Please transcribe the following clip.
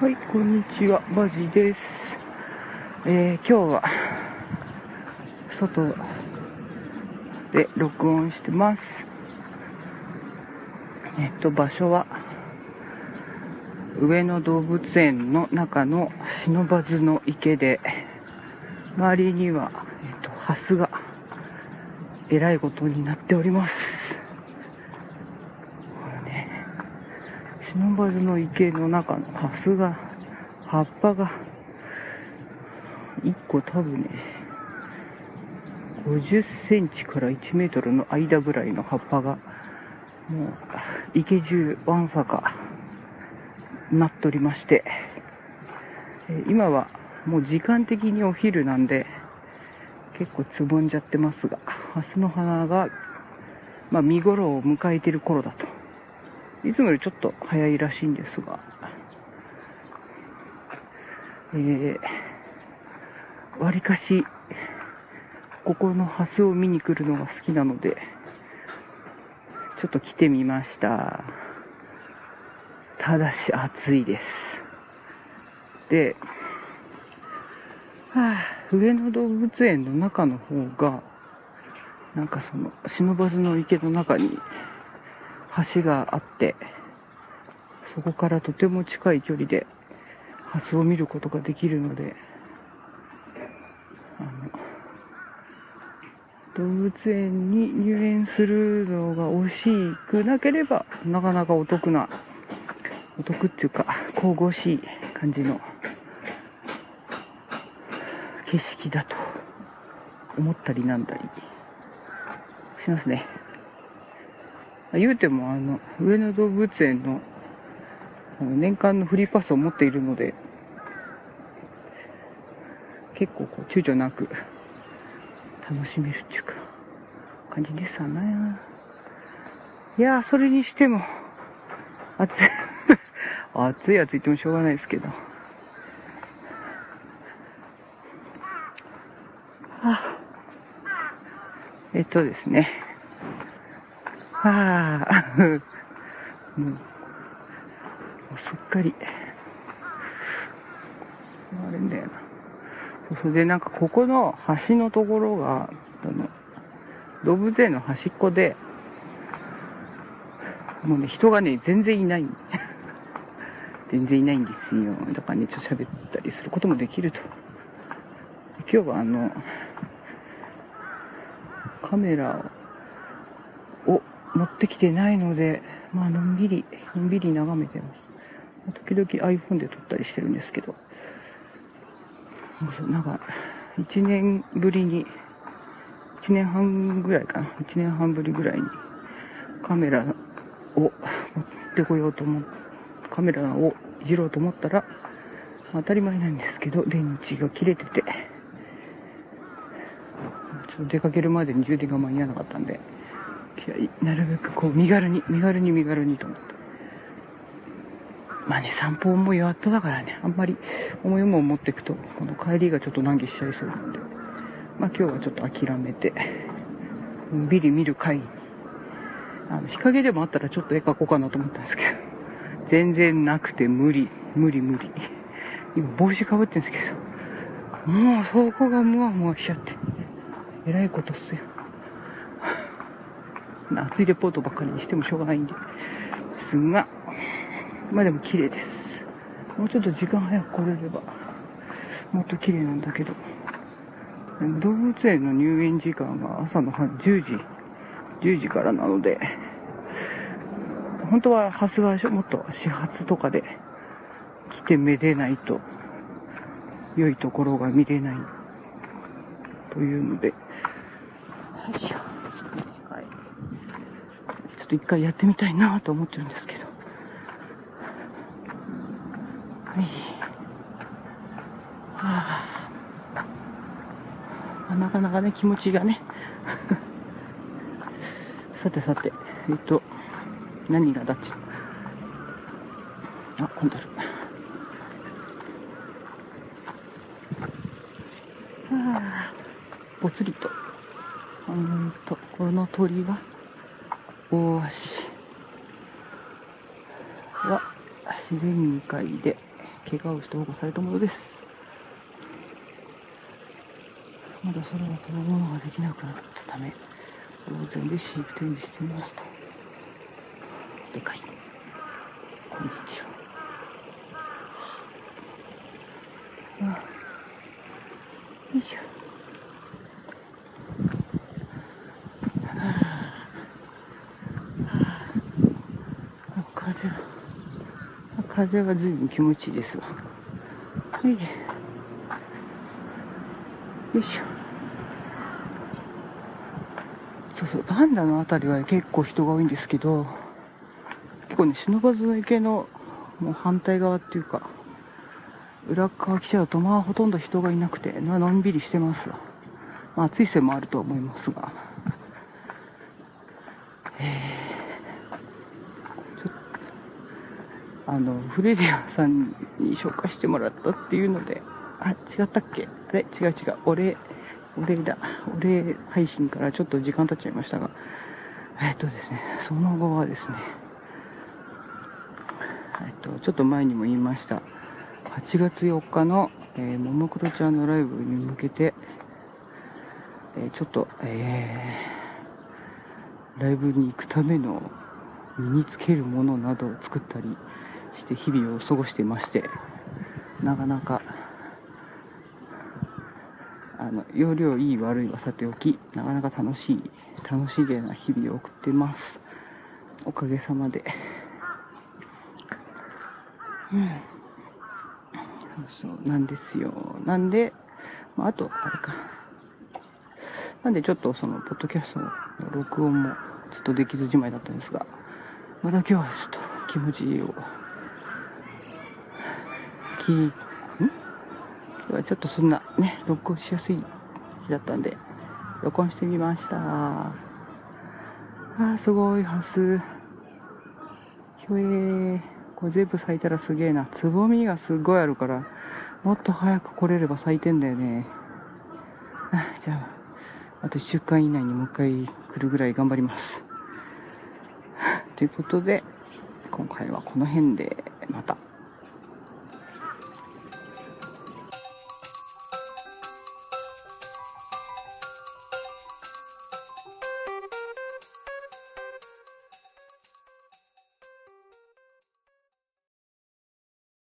はい、こんにちは、バジです。えー、今日は、外で録音してます。えっと、場所は、上野動物園の中の不忍の池で、周りには、えっと、ハスが、えらいことになっております。不忍の池の中のハスが、葉っぱが、1個多分ね、50センチから1メートルの間ぐらいの葉っぱが、もう、池中わんさか、なっておりまして、今はもう時間的にお昼なんで、結構つぼんじゃってますが、ハスの花が、まあ、見頃を迎えてる頃だと。いつもよりちょっと早いらしいんですが、えー、わりかし、ここのハスを見に来るのが好きなので、ちょっと来てみました。ただし暑いです。で、はあ、上野動物園の中の方が、なんかその、忍ばずの池の中に橋があって、そこからとても近い距離でハスを見ることができるので、あの、動物園に入園するのが惜しくなければ、なかなかお得な、お得っていうか、神々しい感じの景色だと思ったりなんだりしますね。言うても、あの、上野動物園の、年間のフリーパスを持っているので、結構こう、躊躇なく、楽しめるっていうか、感じですわね。いやー、それにしても、暑い。暑い暑いってもしょうがないですけど。あえっとですね。はあ、もう、もうすっかり、あれんだよな。それでなんかここの橋のところが、あの、動物園の端っこで、もうね、人がね、全然いない。全然いないんですよ。だからね、ちょっと喋ったりすることもできると。今日はあの、カメラを持ってきてないので、まあ、のんびり、のんびり眺めてます。時々 iPhone で撮ったりしてるんですけど、なんか、1年ぶりに、1年半ぐらいかな、1年半ぶりぐらいに、カメラを持ってこようと思っカメラをいじろうと思ったら、当たり前なんですけど、電池が切れてて、ちょっと出かけるまでに充電が間に合わなかったんで、なるべくこう身軽に、身軽に身軽にと思って。まあね、散歩もやっとだからね、あんまり重いものを持っていくと、この帰りがちょっと難儀しちゃいそうなんで、まあ今日はちょっと諦めて、ビリ見る会あの、日陰でもあったらちょっと絵描こうかなと思ったんですけど、全然なくて無理、無理無理。今帽子かぶってるんですけど、もうそこがムワムワしちゃって、えらいことっすよ。熱いレポートばっかりにしてもしょうがないんで。すが、まあでも綺麗です。もうちょっと時間早く来れれば、もっと綺麗なんだけど、動物園の入園時間が朝の10時、10時からなので、本当は発売所もっと始発とかで来てめでないと良いところが見れない。というので、よいしょ。と一回やってみたいなと思ってるんですけど。はい。はあ、なかなかね、気持ちがね。さてさて、えっと、何がだっち？あ、混んでる。はあ、ぽつりと。うんと、この鳥は、よし。は自然界で怪我をして保護されたものですまだ空を飛ぶものができなくなったため当然で飼育展示してみましたでかいこんにちはあよいしょ風は風は随分気持ちいいですわ。はい。よいしょ。そうそうパンダの辺りは結構人が多いんですけど結構ね不忍池のもう反対側っていうか裏側来ちゃうとまあほとんど人がいなくてのんびりしてますわ。まあ暑いせいもあると思いますが。あの、フレディアさんに紹介してもらったっていうので、あ、違ったっけ？あれ？違う違う。お礼、お礼だ。お礼配信からちょっと時間経っちゃいましたが、えっとですね、その後はですね、えっと、ちょっと前にも言いました、8月4日の、えー、ももクロちゃんのライブに向けて、えー、ちょっと、えー、ライブに行くための身につけるものなどを作ったり、して日々を過ごしてましてなかなかあの容量いい悪いはさておきなかなか楽しい楽しげな日々を送ってます。おかげさまで。うん。そうそうなんですよ。なんで、まあ、あとあれか。なんでちょっとそのポッドキャストの録音もちょっとできずじまいだったんですがまた今日はちょっと気持ちいいを日、ん今日はちょっとそんなね、録音しやすい日だったんで、録音してみました。あー、すごい、ハス。ひょえー。これ全部咲いたらすげえな。つぼみがすごいあるから、もっと早く来れれば咲いてんだよね。あじゃあ、あと1週間以内にもう一回来るぐらい頑張ります。ということで、今回はこの辺で、また。